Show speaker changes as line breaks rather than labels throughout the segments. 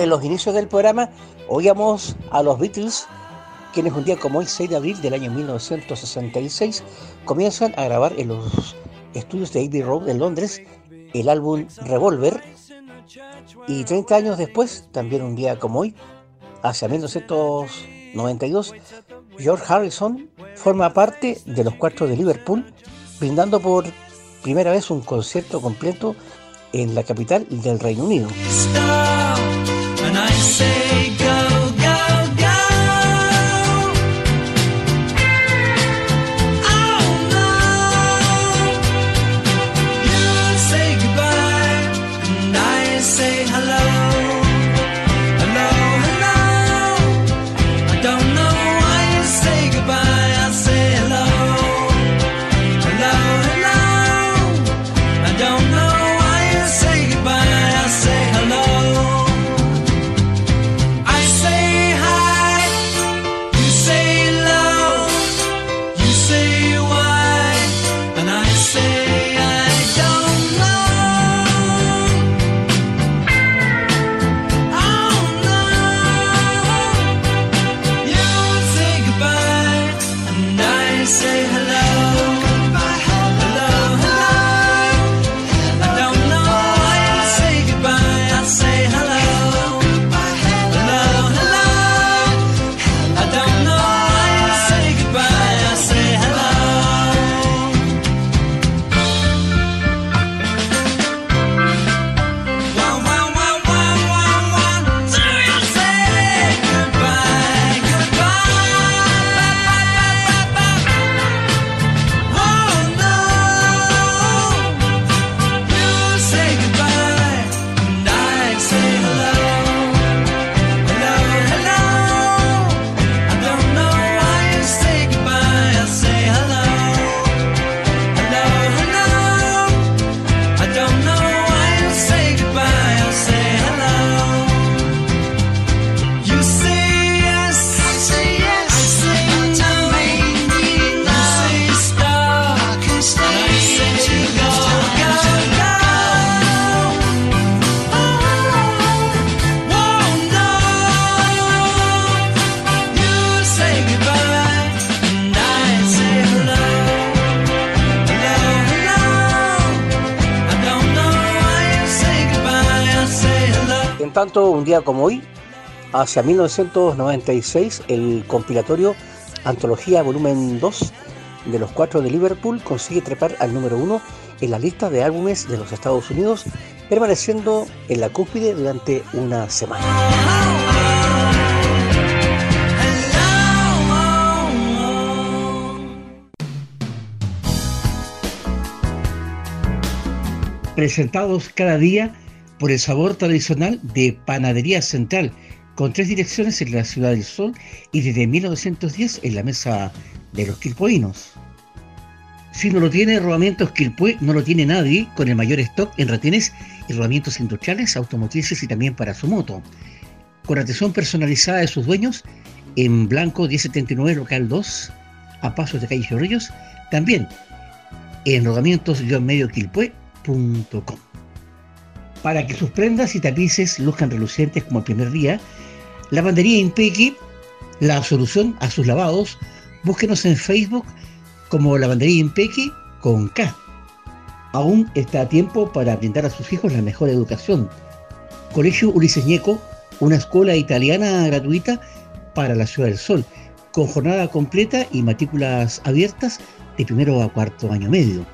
En los inicios del programa oíamos a los Beatles, quienes un día como hoy, 6 de abril del año 1966, comienzan a grabar en los estudios de Abbey Road en Londres el álbum Revolver. Y 30 años después, también un día como hoy, hacia 1992, George Harrison forma parte de los cuatro de Liverpool, brindando por primera vez un concierto completo en la capital del Reino Unido.
I
tanto, un día como hoy, hacia 1996, el compilatorio Antología Volumen 2 de los cuatro de Liverpool consigue trepar al número uno en la lista de álbumes de los Estados Unidos, permaneciendo en la cúspide durante una semana. Presentados cada día por el sabor tradicional de Panadería Central, con tres direcciones en la Ciudad del Sol y desde 1910 en la Mesa de los Quilpoinos. Si no lo tiene Rodamientos Quilpue, no lo tiene nadie, con el mayor stock en retenes y rodamientos industriales, automotrices y también para su moto. Con atención personalizada de sus dueños, en Blanco 1079 Local 2, a pasos de calle Chorrillos, también en rodamientos-medioquilpue.com. Para que sus prendas y tapices luzcan relucientes como el primer día, Lavandería Impequi, la solución a sus lavados, búsquenos en Facebook como Lavandería Impequi con K. Aún está a tiempo para brindar a sus hijos la mejor educación. Colegio Ulises Ñeco, una escuela italiana gratuita para la Ciudad del Sol, con jornada completa y matrículas abiertas de primero a cuarto año medio.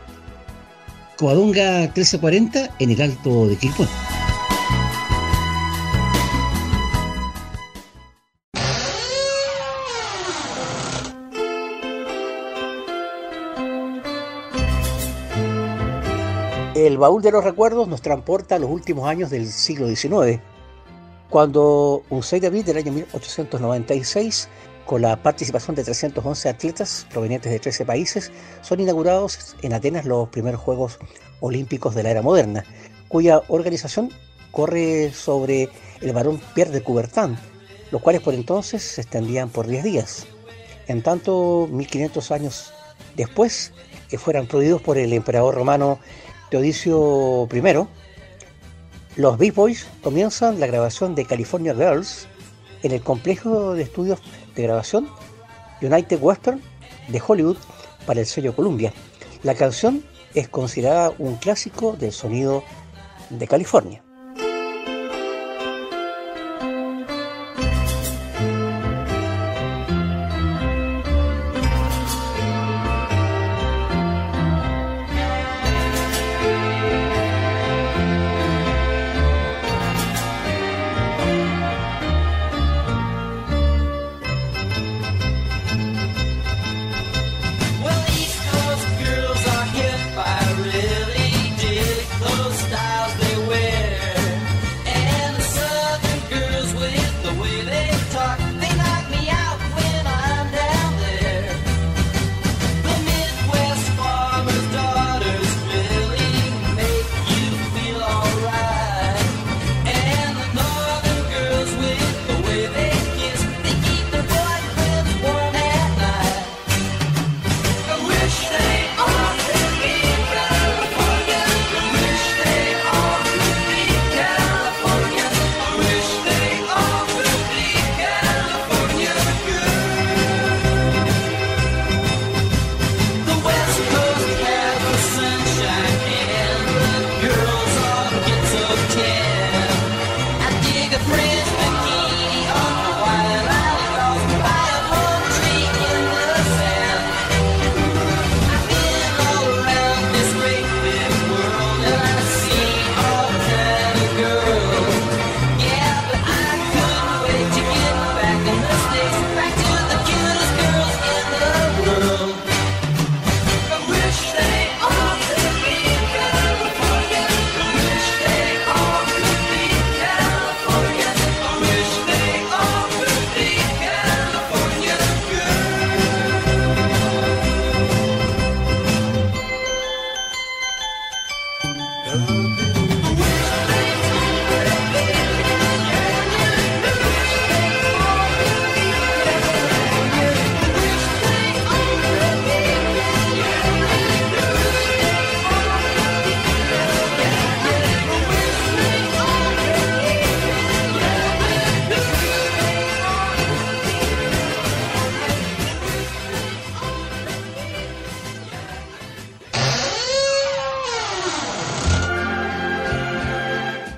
Coadonga 1340 en el Alto de Quilpué. El baúl de los recuerdos nos transporta a los últimos años del siglo XIX, cuando un 6 de abril del año 1896, con la participación de 311 atletas provenientes de 13 países, son inaugurados en Atenas los primeros Juegos Olímpicos de la era moderna, cuya organización corre sobre el varón Pierre de Coubertin, los cuales por entonces se extendían por 10 días. En tanto, 1500 años después, que fueran prohibidos por el emperador romano Teodicio I, los Beach Boys comienzan la grabación de California Girls en el complejo de estudios de grabación United Western de Hollywood para el sello Columbia. La canción es considerada un clásico del sonido de California.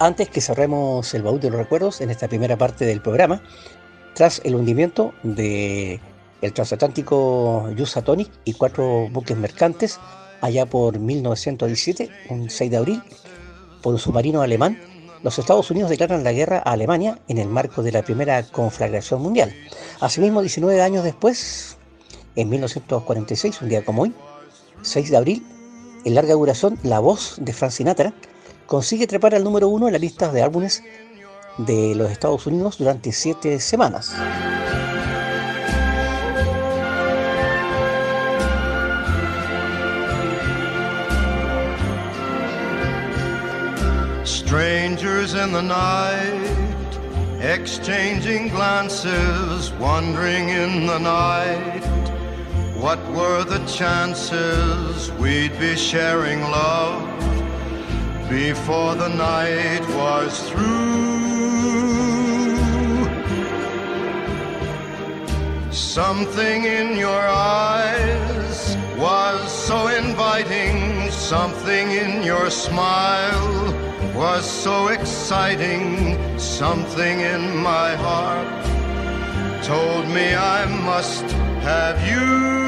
Antes que cerremos el baúl de los recuerdos en esta primera parte del programa, tras el hundimiento de el transatlántico Tonic y cuatro buques mercantes allá por 1917, un 6 de abril, por un submarino alemán, los Estados Unidos declaran la guerra a Alemania en el marco de la primera conflagración mundial. Asimismo, 19 años después, en 1946, un día como hoy, 6 de abril, en larga duración, la voz de Frank Sinatra consigue trepar al número uno en la lista de álbumes de los Estados Unidos durante siete semanas.
Strangers in the night, exchanging glances, wandering in the night. What were the chances we'd be sharing love before the night was through? Something in your eyes was so inviting, something in your smile was so exciting, something in my heart told me I must have you.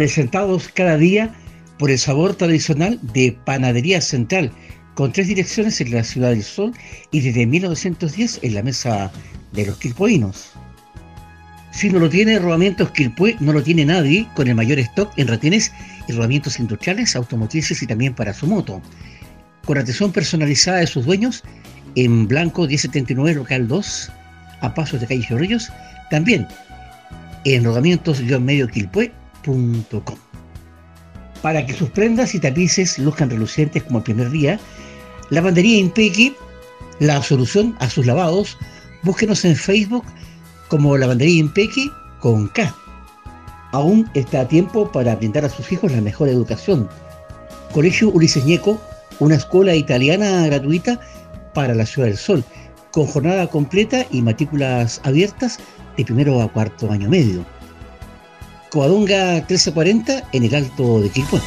Presentados cada día por el sabor tradicional de Panadería Central, con tres direcciones en la Ciudad del Sol y desde 1910 en la mesa de los quilpoinos. Si no lo tiene Rodamientos Quilpue, no lo tiene nadie, con el mayor stock en retenes y rodamientos industriales, automotrices y también para su moto. Con atención personalizada de sus dueños, en Blanco 1079 Local 2, a pasos de calle Chorrillos, también en rodamientos-medioquilpue.com. Para que sus prendas y tapices luzcan relucientes como el primer día, Lavandería Impequi, la solución a sus lavados, búsquenos en Facebook como Lavandería Impequi con K. Aún está a tiempo para brindar a sus hijos la mejor educación. Colegio Ulises Ñeco, una escuela italiana gratuita para la Ciudad del Sol, con jornada completa y matrículas abiertas de primero a cuarto año medio. Coadonga 1340 en el Alto de Quilpué.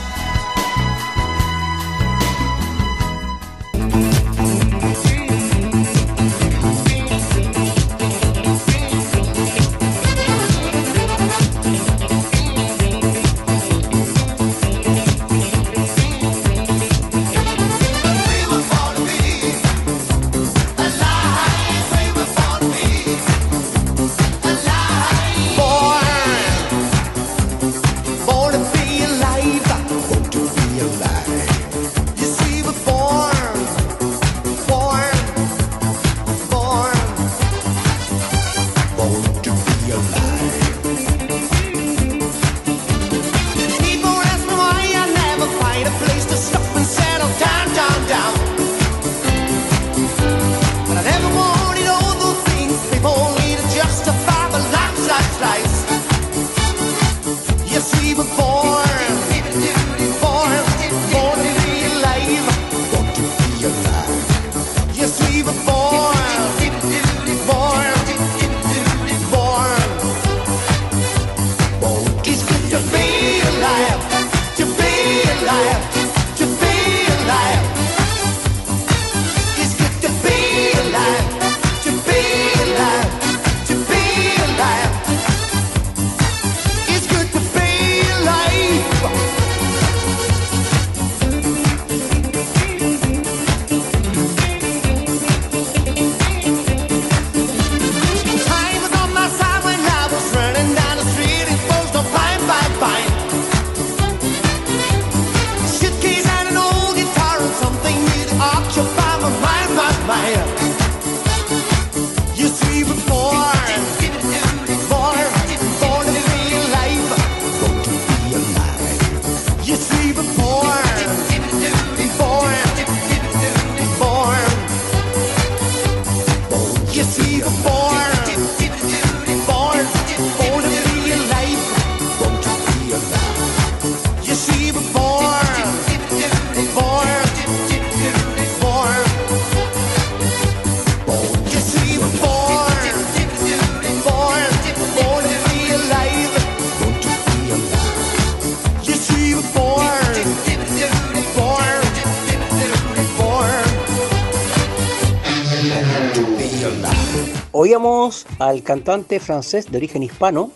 Al cantante francés de origen hispano,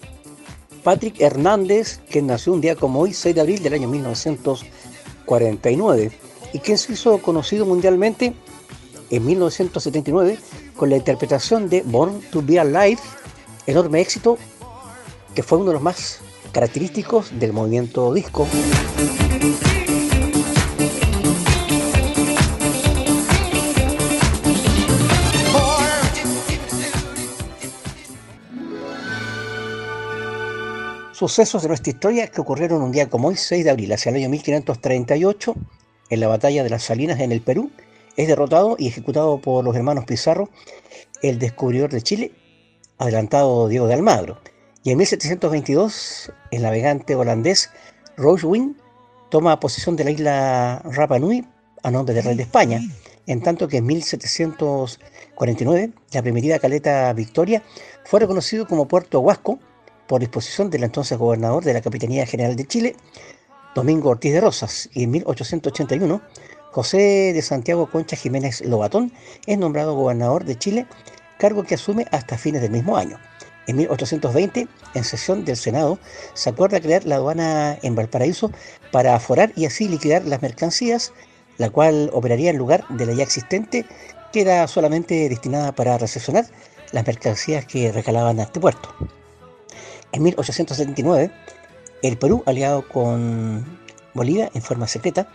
Patrick Hernández, que nació un día como hoy, 6 de abril del año 1949, y quien se hizo conocido mundialmente en 1979 con la interpretación de Born to Be Alive, enorme éxito que fue uno de los más característicos del movimiento disco. Sucesos de nuestra historia que ocurrieron un día como hoy, 6 de abril, hacia el año 1538, en la batalla de las Salinas en el Perú, es derrotado y ejecutado por los hermanos Pizarro, el descubridor de Chile, adelantado Diego de Almagro. Y en 1722, el navegante holandés Roosewin toma posesión de la isla Rapa Nui a nombre del rey de España, en tanto que en 1749 la primitiva caleta Victoria fue reconocido como Puerto Huasco por disposición del entonces gobernador de la Capitanía General de Chile, Domingo Ortiz de Rosas, y en 1881 José de Santiago Concha Jiménez Lobatón es nombrado gobernador de Chile, cargo que asume hasta fines del mismo año. En 1820, en sesión del Senado, se acuerda crear la aduana en Valparaíso para aforar y así liquidar las mercancías, la cual operaría en lugar de la ya existente, que era solamente destinada para recesionar las mercancías que recalaban a este puerto. En 1879, el Perú, aliado con Bolivia en forma secreta,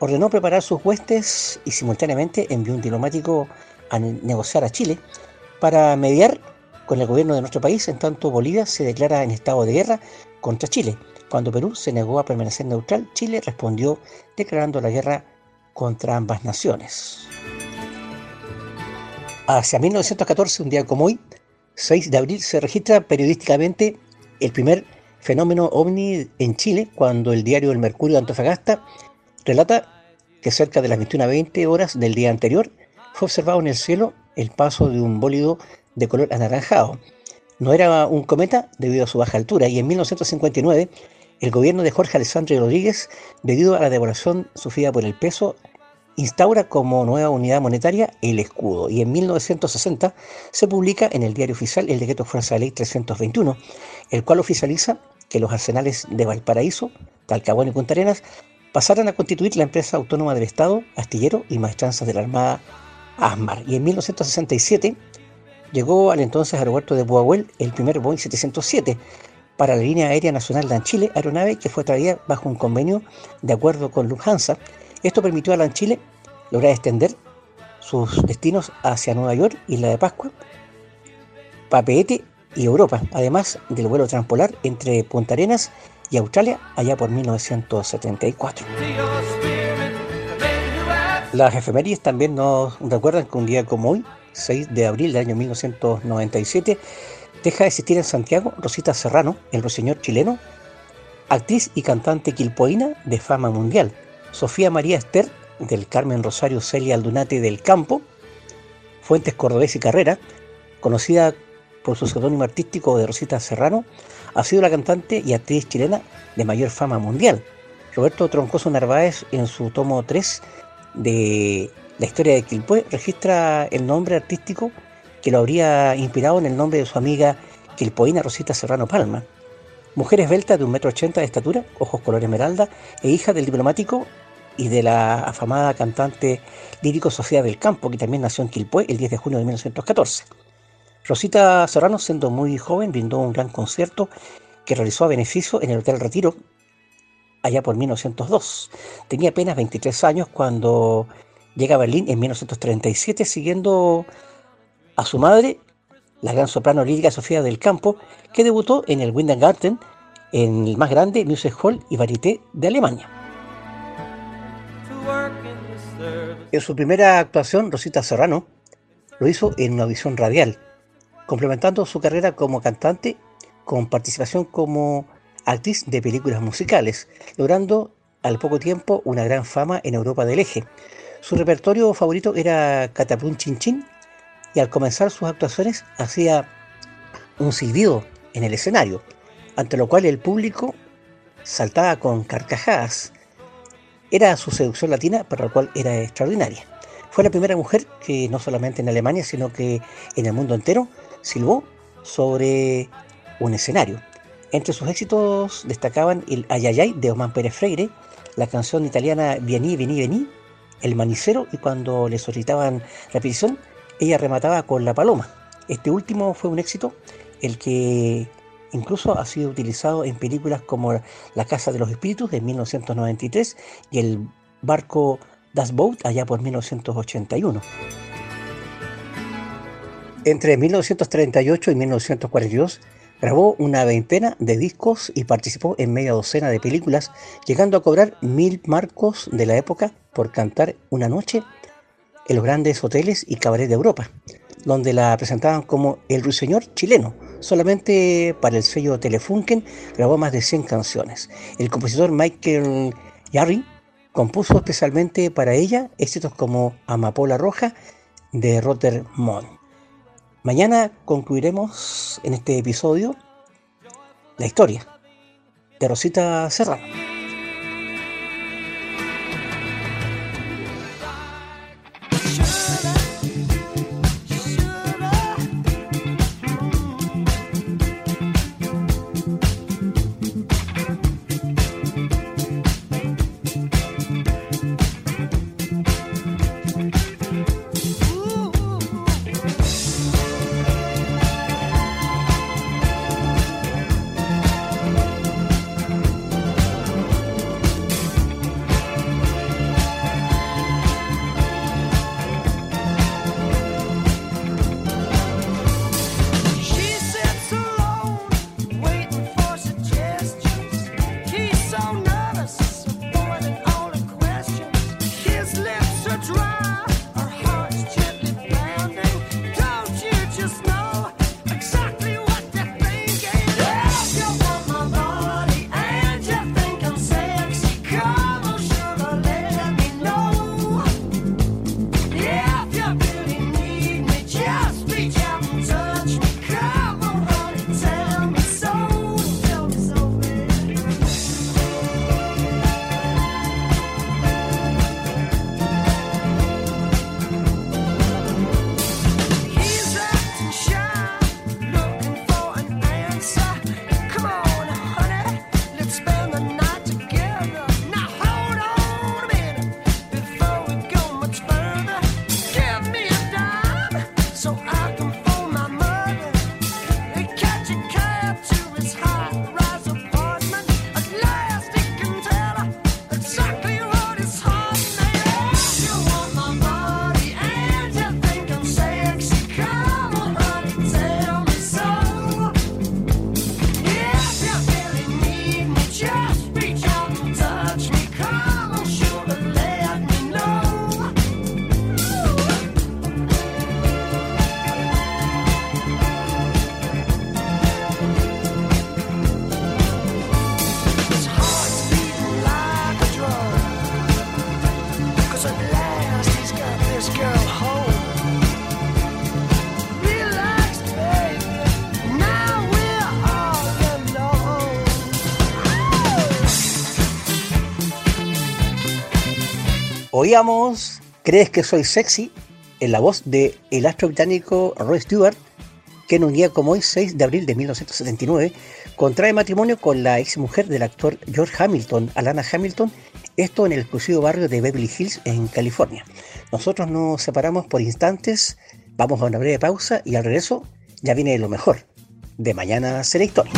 ordenó preparar sus huestes y simultáneamente envió un diplomático a negociar a Chile para mediar con el gobierno de nuestro país, en tanto Bolivia se declara en estado de guerra contra Chile. Cuando Perú se negó a permanecer neutral, Chile respondió declarando la guerra contra ambas naciones. Hacia 1914, un día como hoy, 6 de abril, se registra periodísticamente el primer fenómeno ovni en Chile cuando el diario El Mercurio de Antofagasta relata que cerca de las 21.20 horas del día anterior fue observado en el cielo el paso de un bólido de color anaranjado. No era un cometa debido a su baja altura y en 1959 el gobierno de Jorge Alessandro Rodríguez, debido a la devaluación sufrida por el peso, instaura como nueva unidad monetaria el escudo y en 1960 se publica en el diario oficial el decreto Fuerza de Ley 321, el cual oficializa que los arsenales de Valparaíso, Talcahuano y Punta Arenas pasaran a constituir la empresa autónoma del Estado, astillero y maestranzas de la Armada ASMAR. Y en 1967 llegó al entonces aeropuerto de Buahuel el primer Boeing 707 para la línea aérea nacional de Chile, aeronave que fue traída bajo un convenio de acuerdo con Lufthansa. Esto permitió a Lanchile lograr extender sus destinos hacia Nueva York, Isla de Pascua, Papeete y Europa, además del vuelo transpolar entre Punta Arenas y Australia allá por 1974. Las efemérides también nos recuerdan que un día como hoy, 6 de abril del año 1997, deja de existir en Santiago Rosita Serrano, el ruiseñor chileno, actriz y cantante quilpoína de fama mundial. Sofía María Esther, del Carmen Rosario Celia Aldunate del Campo, Fuentes Cordobés y Carrera, conocida por su seudónimo artístico de Rosita Serrano, ha sido la cantante y actriz chilena de mayor fama mundial. Roberto Troncoso Narváez, en su tomo 3 de la historia de Quilpué, registra el nombre artístico que lo habría inspirado en el nombre de su amiga quilpoína Rosita Serrano Palma. Mujer esbelta de un metro ochenta de estatura, ojos color esmeralda, e hija del diplomático y de la afamada cantante lírico Sofía del Campo, que también nació en Quilpué el 10 de junio de 1914. Rosita Serrano, siendo muy joven, brindó un gran concierto que realizó a beneficio en el Hotel Retiro allá por 1902. Tenía apenas 23 años cuando llega a Berlín en 1937 siguiendo a su madre, la gran soprano lírica Sofía del Campo, que debutó en el Wintergarten, en el más grande Music Hall y Varieté de Alemania. En su primera actuación, Rosita Serrano lo hizo en una visión radial, complementando su carrera como cantante con participación como actriz de películas musicales, logrando al poco tiempo una gran fama en Europa del Eje. Su repertorio favorito era Chin Chin y al comenzar sus actuaciones hacía un silbido en el escenario, ante lo cual el público saltaba con carcajadas. Era su seducción latina, para la cual era extraordinaria. Fue la primera mujer que no solamente en Alemania, sino que en el mundo entero silbó sobre un escenario. Entre sus éxitos destacaban el Ayayay de Osman Pérez Freire, la canción italiana Vieni, Vieni, Vieni, El Manicero y cuando le solicitaban repetición, ella remataba con La Paloma. Este último fue un éxito, el que incluso ha sido utilizado en películas como La Casa de los Espíritus de 1993 y El Barco Das Boat allá por 1981. Entre 1938 y 1942 grabó una veintena de discos y participó en media docena de películas, llegando a cobrar mil marcos de la época por cantar una noche en los grandes hoteles y cabarets de Europa, donde la presentaban como el ruiseñor chileno. Solamente para el sello Telefunken grabó más de 100 canciones. El compositor Michael Yarry compuso especialmente para ella éxitos como Amapola Roja de Rotterdam. Mañana concluiremos en este episodio la historia de Rosita Serrano. ¿Crees que soy sexy? en la voz de el astro británico Roy Stewart, que en un día como hoy, 6 de abril de 1979, contrae matrimonio con la ex mujer del actor George Hamilton, Alana Hamilton, esto en el exclusivo barrio de Beverly Hills, en California. Nosotros nos separamos por instantes, vamos a una breve pausa y al regreso ya viene lo mejor. De mañana será historia.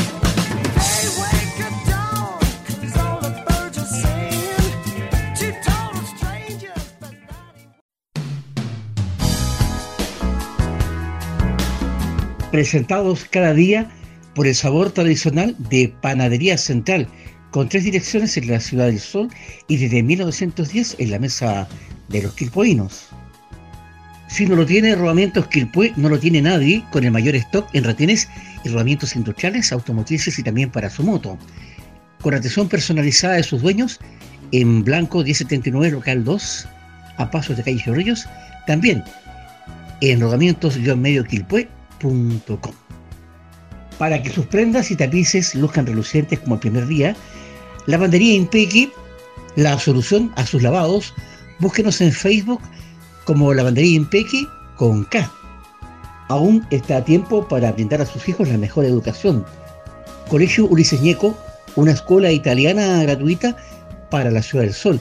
Presentados cada día por el sabor tradicional de Panadería Central, con tres direcciones en la Ciudad del Sol y desde 1910 en la mesa de los quilpoinos. Si no lo tiene Rodamientos Quilpue, no lo tiene nadie, con el mayor stock en retenes y rodamientos industriales, automotrices y también para su moto. Con atención personalizada de sus dueños, en Blanco 1079 Local 2, a pasos de Calle Ríos, también en rodamientos-medio Quilpue para que sus prendas y tapices luzcan relucientes como el primer día, Lavandería Impequi, la solución a sus lavados, búsquenos en Facebook como Lavandería Impequi con K. Aún está a tiempo para brindar a sus hijos la mejor educación. Colegio Ulises Ñeco, una escuela italiana gratuita para la Ciudad del Sol,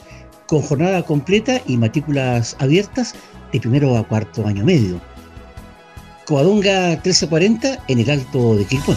con jornada completa y matrículas abiertas de primero a cuarto año medio. Coadonga 1340 en el Alto de Quilpué.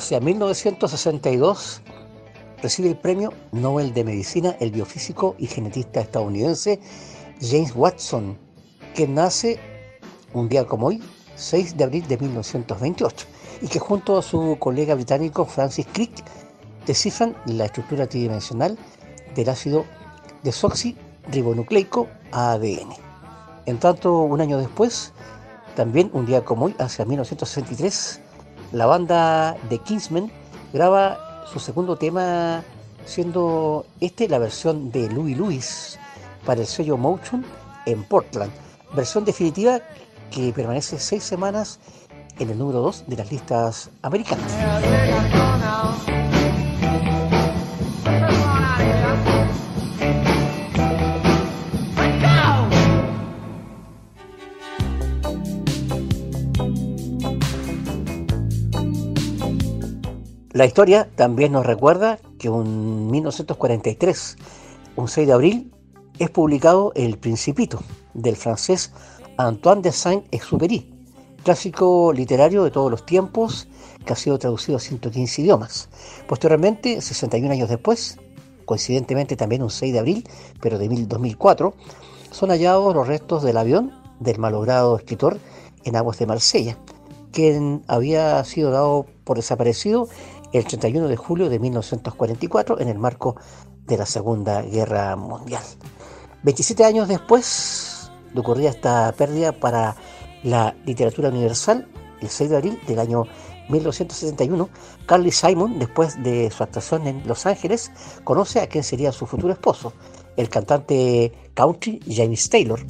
Hacia 1962 recibe el premio Nobel de Medicina el biofísico y genetista estadounidense James Watson, que nace un día como hoy, 6 de abril de 1928, y que junto a su colega británico Francis Crick descifran la estructura tridimensional del ácido desoxirribonucleico ADN. En tanto, un año después, también un día como hoy, hacia 1963, la banda de Kingsmen graba su segundo tema, siendo este la versión de Louis Lewis para el sello Motion en Portland. Versión definitiva que permanece seis semanas en el número 2 de las listas americanas. La historia también nos recuerda que en 1943, un 6 de abril, es publicado El Principito del francés Antoine de Saint-Exupéry, clásico literario de todos los tiempos que ha sido traducido a 115 idiomas. Posteriormente, 61 años después, coincidentemente también un 6 de abril, pero de 2004, son hallados los restos del avión del malogrado escritor en aguas de Marsella, quien había sido dado por desaparecido el 31 de julio de 1944 en el marco de la Segunda Guerra Mundial. 27 años después de ocurrir esta pérdida para la literatura universal, el 6 de abril del año 1971, Carly Simon, después de su actuación en Los Ángeles, conoce a quien sería su futuro esposo, el cantante country James Taylor.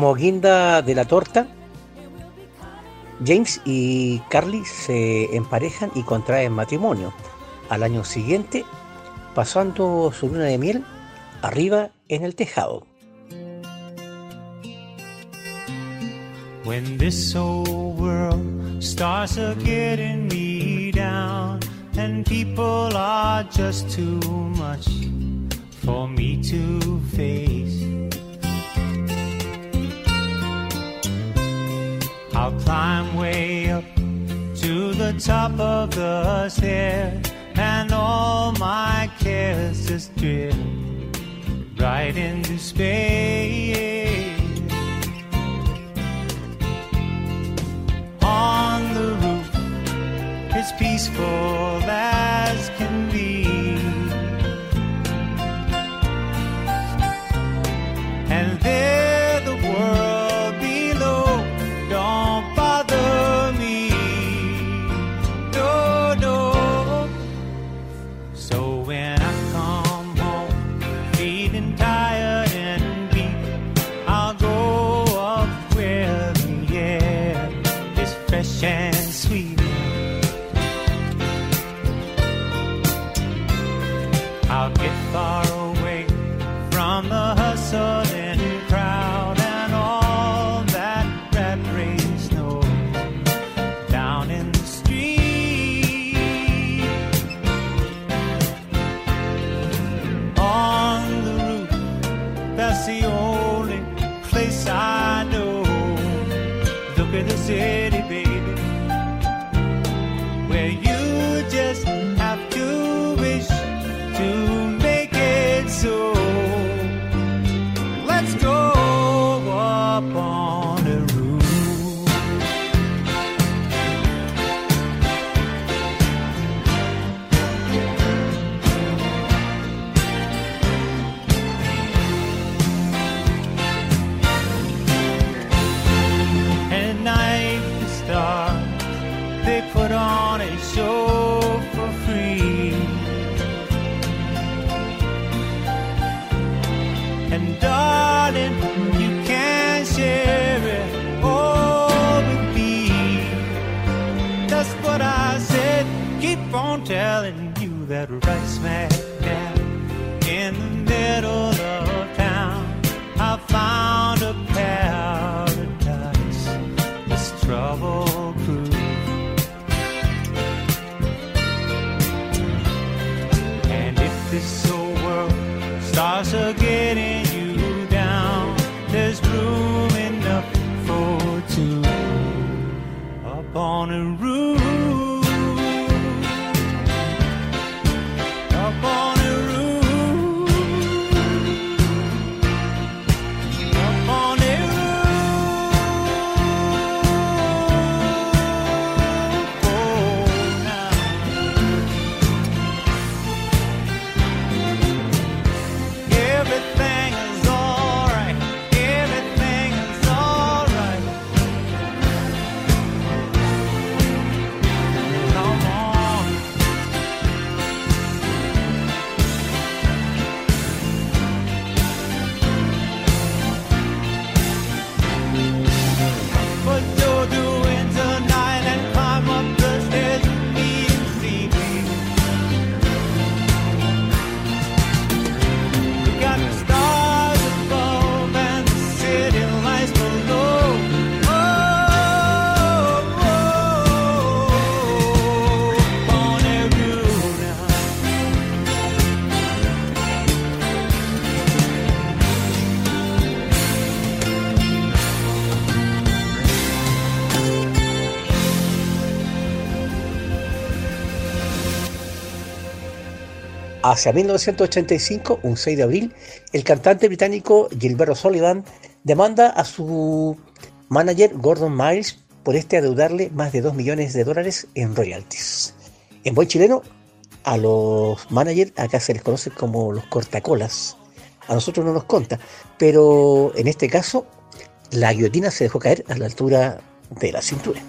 Como guinda de la torta, James y Carly se emparejan y contraen matrimonio. Al año siguiente, pasando su luna de miel arriba en el tejado.
I'll climb way up to the top of the stairs, and all my cares just drift right into space. On the roof, it's peaceful as obedecer.
Hacia 1985, un 6 de abril, el cantante británico Gilberto Sullivan demanda a su manager Gordon Miles por este adeudarle más de 2 millones de dólares en royalties. En buen chileno, a los managers acá se les conoce como los cortacolas. A nosotros no nos conta, pero en este caso la guillotina se dejó caer a la altura de la cintura.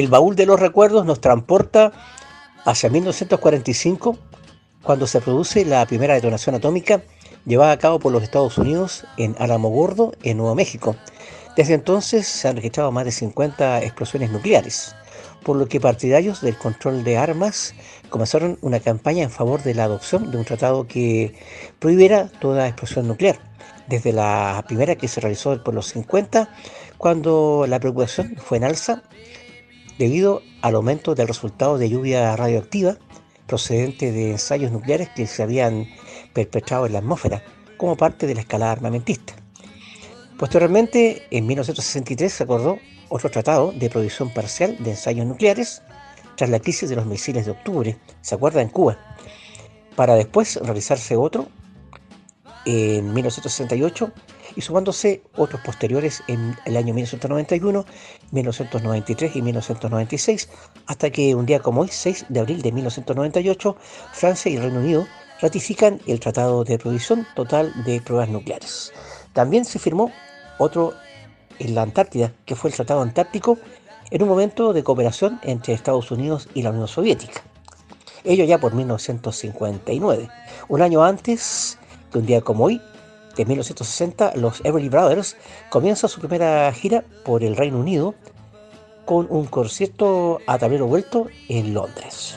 El baúl de los recuerdos nos transporta hacia 1945, cuando se produce la primera detonación atómica llevada a cabo por los Estados Unidos en Álamo Gordo, en Nuevo México. Desde entonces se han registrado más de 50 explosiones nucleares, por lo que partidarios del control de armas comenzaron una campaña en favor de la adopción de un tratado que prohibiera toda explosión nuclear. Desde la primera que se realizó por los 50, cuando la preocupación fue en alza debido al aumento del resultado de lluvia radioactiva procedente de ensayos nucleares que se habían perpetrado en la atmósfera como parte de la escalada armamentista. Posteriormente, en 1963 se acordó otro tratado de provisión parcial de ensayos nucleares tras la crisis de los misiles de octubre, se acuerda en Cuba, para después realizarse otro en 1968 y sumándose otros posteriores en el año 1991, 1993 y 1996, hasta que un día como hoy, 6 de abril de 1998, Francia y Reino Unido ratifican el Tratado de Provisión Total de Pruebas Nucleares. También se firmó otro en la Antártida, que fue el Tratado Antártico, en un momento de cooperación entre Estados Unidos y la Unión Soviética. Ello ya por 1959. Un año antes, que un día como hoy, de 1960, los Everly Brothers comienzan su primera gira por el Reino Unido con un concierto a tablero vuelto en Londres.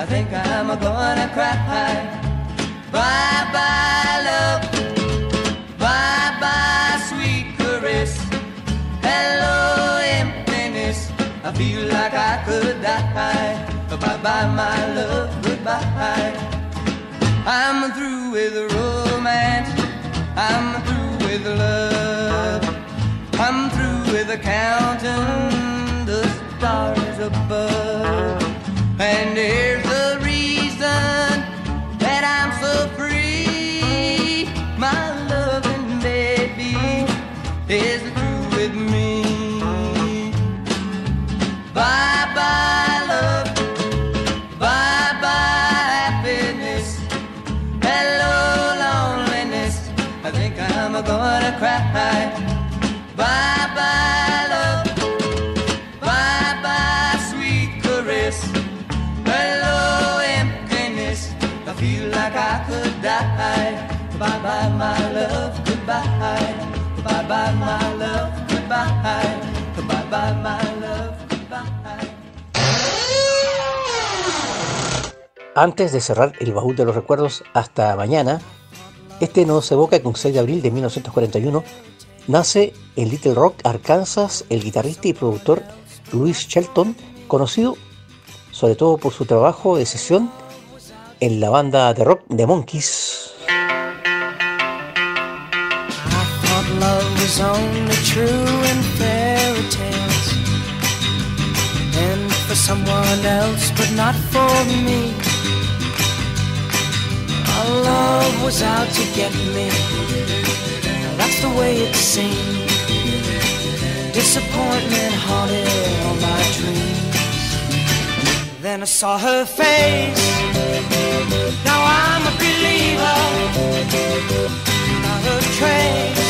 I think I'm gonna cry. Bye bye, love. Bye bye, sweet caress. Hello, emptiness. I feel like I could die. Bye bye, my love, goodbye. I'm through with romance. I'm through with love. I'm through with counting the stars above. And here's is
Antes de cerrar el baúl de los recuerdos hasta mañana, este nos evoca que un 6 de abril de 1941 nace en Little Rock, Arkansas, el guitarrista y productor Louis Shelton, conocido sobre todo por su trabajo de sesión en la banda de rock The Monkees.
Was only true in fairy tales and for someone else, but not for me. Our love was out to get me. That's the way it seemed. Disappointment haunted all my dreams. Then I saw her face. Now I'm a believer. Not a trace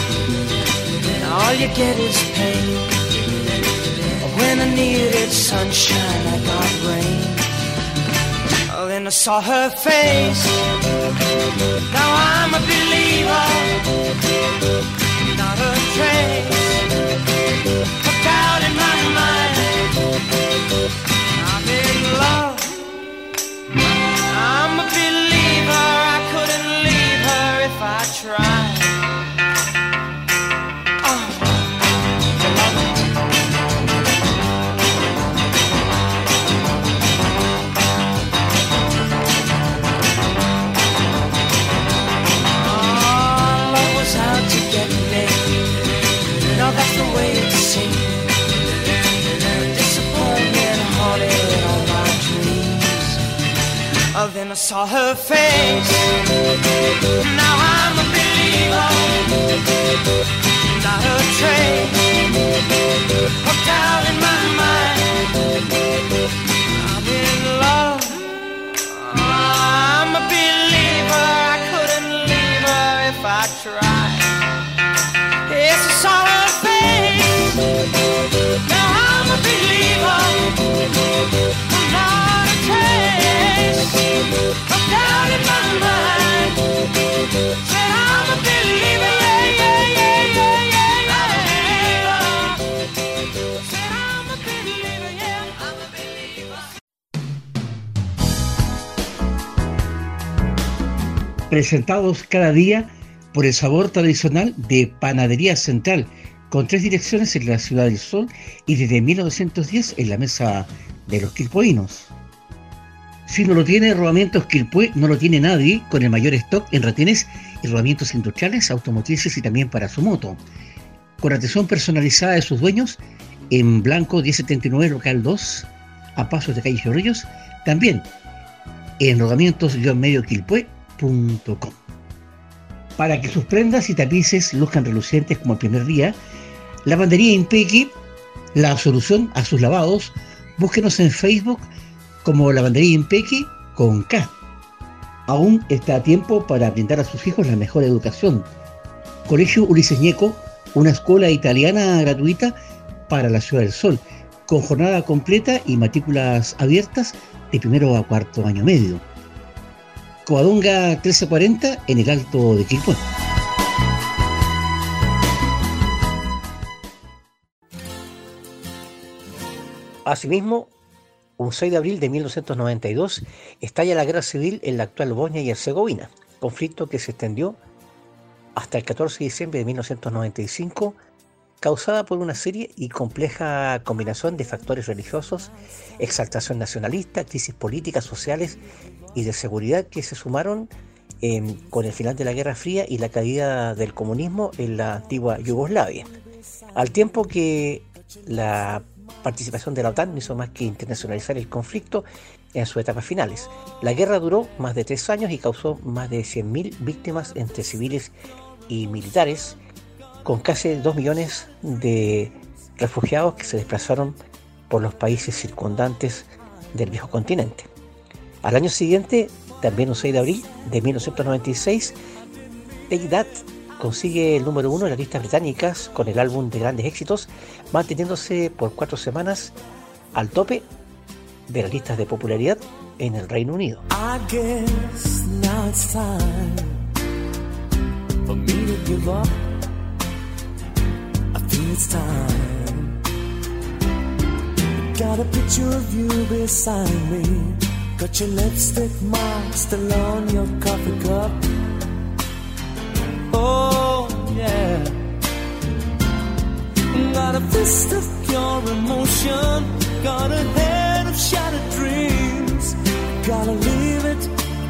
All you get is pain. When I needed sunshine, I got rain. Oh, then I saw her face. Now I'm a believer. Not a trace of doubt in my mind. I'm in love. I'm a believer. I couldn't leave her if I tried. I saw her face. Now I'm a believer. Not a trace of doubt
presentados cada día por el sabor tradicional de Panadería Central, con tres direcciones en la Ciudad del Sol y desde 1910 en la mesa de los quilpoinos. Si no lo tiene Rodamientos Quilpue, no lo tiene nadie, con el mayor stock en retenes y rodamientos industriales, automotrices y también para su moto. Con atención personalizada de sus dueños, en Blanco 1079 Local 2, a pasos de calle Chorrillos, también en Para que sus prendas y tapices luzcan relucientes como el primer día, Lavandería Impequi, la solución a sus lavados, búsquenos en Facebook como Lavandería Impequi con K. Aún está a tiempo para brindar a sus hijos la mejor educación. Colegio Ulises Ñeco, una escuela italiana gratuita para la Ciudad del Sol, con jornada completa y matrículas abiertas de primero a cuarto año medio. Coadunga 1340 en el Alto de Quilpué. Asimismo, un 6 de abril de 1992 estalla la guerra civil en la actual Bosnia y Herzegovina, conflicto que se extendió hasta el 14 de diciembre de 1995, causada por una serie y compleja combinación de factores religiosos, exaltación nacionalista, crisis políticas, sociales y de seguridad que se sumaron em, con el final de la Guerra Fría y la caída del comunismo en la antigua Yugoslavia. Al tiempo que la participación de la OTAN no hizo más que internacionalizar el conflicto en sus etapas finales. La guerra duró más de tres años y causó más de 100.000 víctimas entre civiles y militares, con casi 2 millones de refugiados que se desplazaron por los países circundantes del viejo continente. Al año siguiente, también un 6 de abril de 1996, Take That consigue el número uno en las listas británicas con el álbum de grandes éxitos, manteniéndose por cuatro semanas al tope de las listas de popularidad en el Reino Unido. Got your lipstick mark still on your coffee cup. Oh, yeah. Got a fist of pure emotion. Got a head of shattered dreams. Gotta leave it,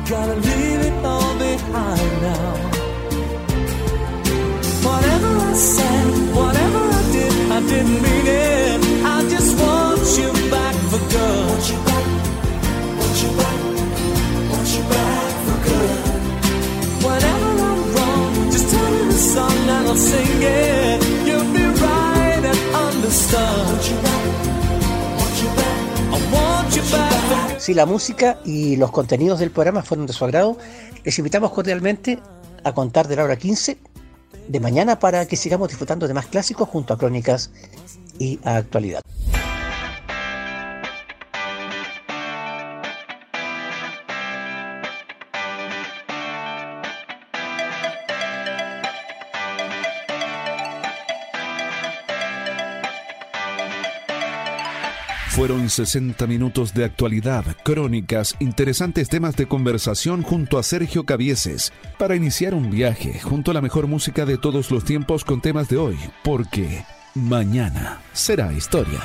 gotta leave it all behind now. Whatever I said, whatever I did, I didn't mean it. I just want you back for good. Si la música y los contenidos del programa fueron de su agrado, les invitamos cordialmente a contar de la hora 15 de mañana para que sigamos disfrutando de más clásicos junto a crónicas y a actualidad.
60 minutos de actualidad, crónicas, interesantes temas de conversación junto a Sergio Cavieses, para iniciar un viaje junto a la mejor música de todos los tiempos con temas de hoy, porque mañana será historia.